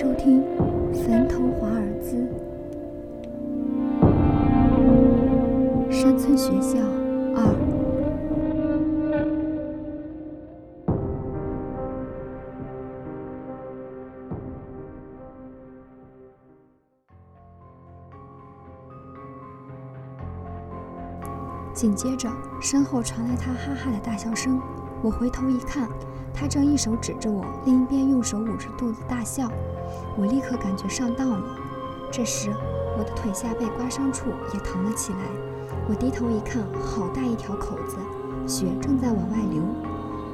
收听《坟头华尔兹》山村学校二。紧接着，身后传来他哈哈的大笑声。我回头一看，他正一手指着我，另一边用手捂着肚子大笑。我立刻感觉上当了。这时，我的腿下被刮伤处也疼了起来。我低头一看，好大一条口子，血正在往外流。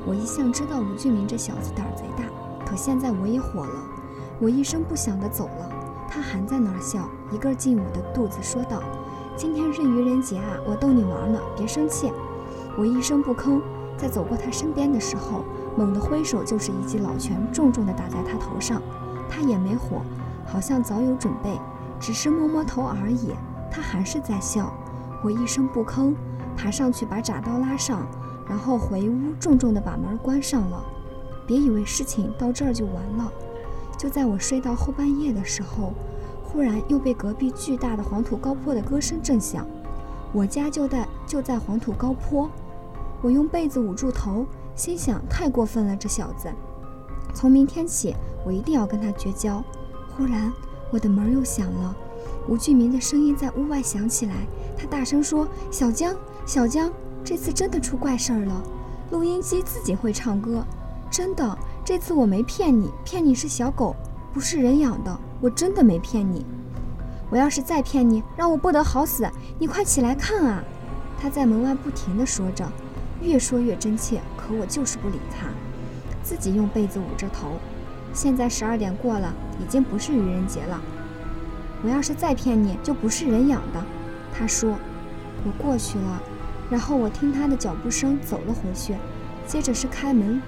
我一向知道吴俊明这小子胆儿贼大，可现在我也火了。我一声不响地走了。他还在那儿笑，一个劲捂着肚子说道。今天是愚人节啊，我逗你玩呢，别生气。我一声不吭，在走过他身边的时候，猛地挥手就是一记老拳，重重地打在他头上。他也没火，好像早有准备，只是摸摸头而已。他还是在笑。我一声不吭，爬上去把铡刀拉上，然后回屋重重地把门关上了。别以为事情到这儿就完了，就在我睡到后半夜的时候。忽然又被隔壁巨大的黄土高坡的歌声震响。我家就在就在黄土高坡，我用被子捂住头，心想太过分了，这小子。从明天起，我一定要跟他绝交。忽然，我的门又响了，吴俊明的声音在屋外响起来。他大声说：“小江，小江，这次真的出怪事儿了。录音机自己会唱歌，真的，这次我没骗你，骗你是小狗。”不是人养的，我真的没骗你。我要是再骗你，让我不得好死！你快起来看啊！他在门外不停地说着，越说越真切。可我就是不理他，自己用被子捂着头。现在十二点过了，已经不是愚人节了。我要是再骗你，就不是人养的。他说。我过去了，然后我听他的脚步声走了回去，接着是开门。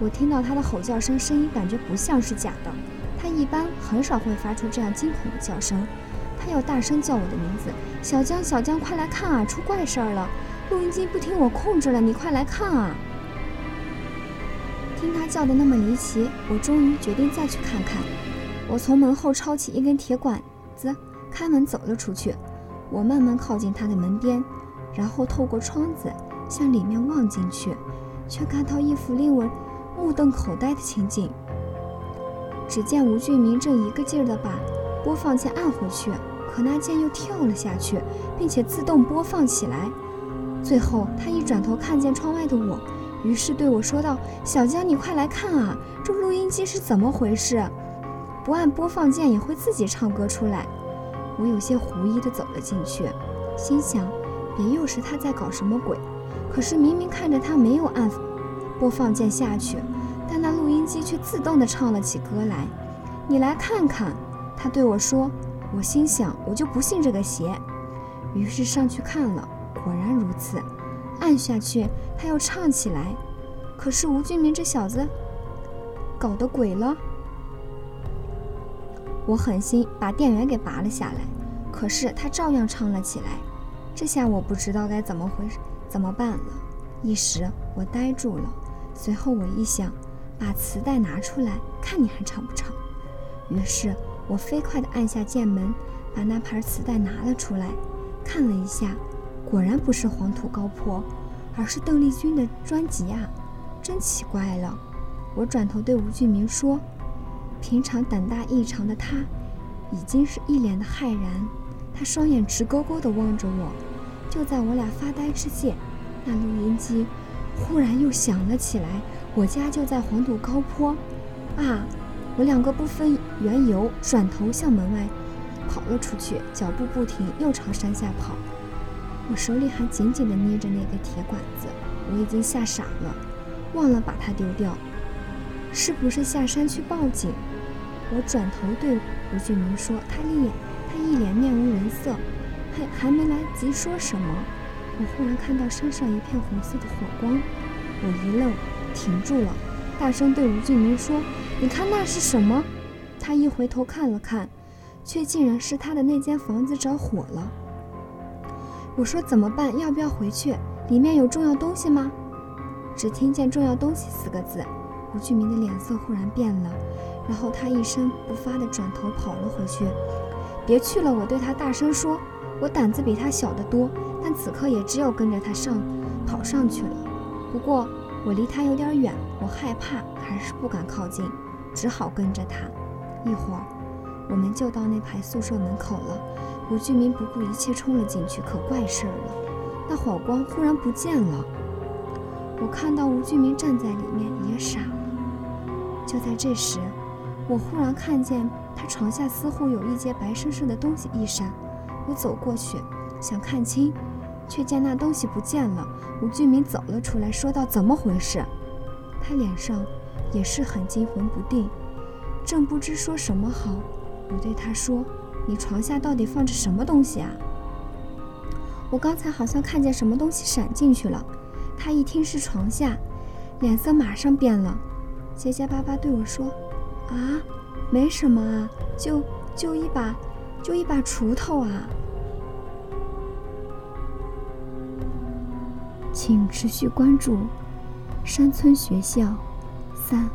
我听到他的吼叫声，声音感觉不像是假的。他一般很少会发出这样惊恐的叫声。他要大声叫我的名字：“小江，小江，快来看啊！出怪事儿了！录音机不听我控制了，你快来看啊！”听他叫的那么离奇，我终于决定再去看看。我从门后抄起一根铁管子，开门走了出去。我慢慢靠近他的门边，然后透过窗子向里面望进去，却看到一幅令我……目瞪口呆的情景。只见吴俊明正一个劲儿地把播放键按回去，可那键又跳了下去，并且自动播放起来。最后，他一转头看见窗外的我，于是对我说道：“小江，你快来看啊，这录音机是怎么回事？不按播放键也会自己唱歌出来。”我有些狐疑地走了进去，心想：别又是他在搞什么鬼？可是明明看着他没有按。播放键下去，但那录音机却自动地唱了起歌来。你来看看，他对我说。我心想，我就不信这个邪。于是上去看了，果然如此。按下去，他又唱起来。可是吴俊明这小子搞的鬼了。我狠心把电源给拔了下来，可是他照样唱了起来。这下我不知道该怎么回，怎么办了？一时我呆住了。随后我一想，把磁带拿出来看，你还唱不唱？于是我飞快地按下键门，把那盘磁带拿了出来，看了一下，果然不是黄土高坡，而是邓丽君的专辑啊！真奇怪了。我转头对吴俊明说：“平常胆大异常的他，已经是一脸的骇然，他双眼直勾勾地望着我。就在我俩发呆之际，那录音机。”忽然又响了起来，我家就在黄土高坡，啊！我两个不分缘由，转头向门外跑了出去，脚步不停，又朝山下跑。我手里还紧紧地捏着那个铁管子，我已经吓傻了，忘了把它丢掉。是不是下山去报警？我转头对吴俊明说，他一眼他一脸面无人色，还还没来及说什么。我忽然看到山上一片红色的火光，我一愣，停住了，大声对吴俊明说：“你看那是什么？”他一回头看了看，却竟然是他的那间房子着火了。我说：“怎么办？要不要回去？里面有重要东西吗？”只听见“重要东西”四个字，吴俊明的脸色忽然变了，然后他一声不发地转头跑了回去。别去了！我对他大声说。我胆子比他小得多，但此刻也只有跟着他上跑上去了。不过我离他有点远，我害怕，还是不敢靠近，只好跟着他。一会儿，我们就到那排宿舍门口了。吴俊明不顾一切冲了进去，可怪事儿了，那火光忽然不见了。我看到吴俊明站在里面，也傻了。就在这时，我忽然看见他床下似乎有一截白生生的东西一闪，我走过去想看清，却见那东西不见了。吴俊明走了出来，说道：“怎么回事？”他脸上也是很惊魂不定，正不知说什么好。我对他说：“你床下到底放着什么东西啊？”我刚才好像看见什么东西闪进去了。他一听是床下，脸色马上变了，结结巴巴对我说。啊，没什么啊，就就一把，就一把锄头啊。请持续关注山村学校三。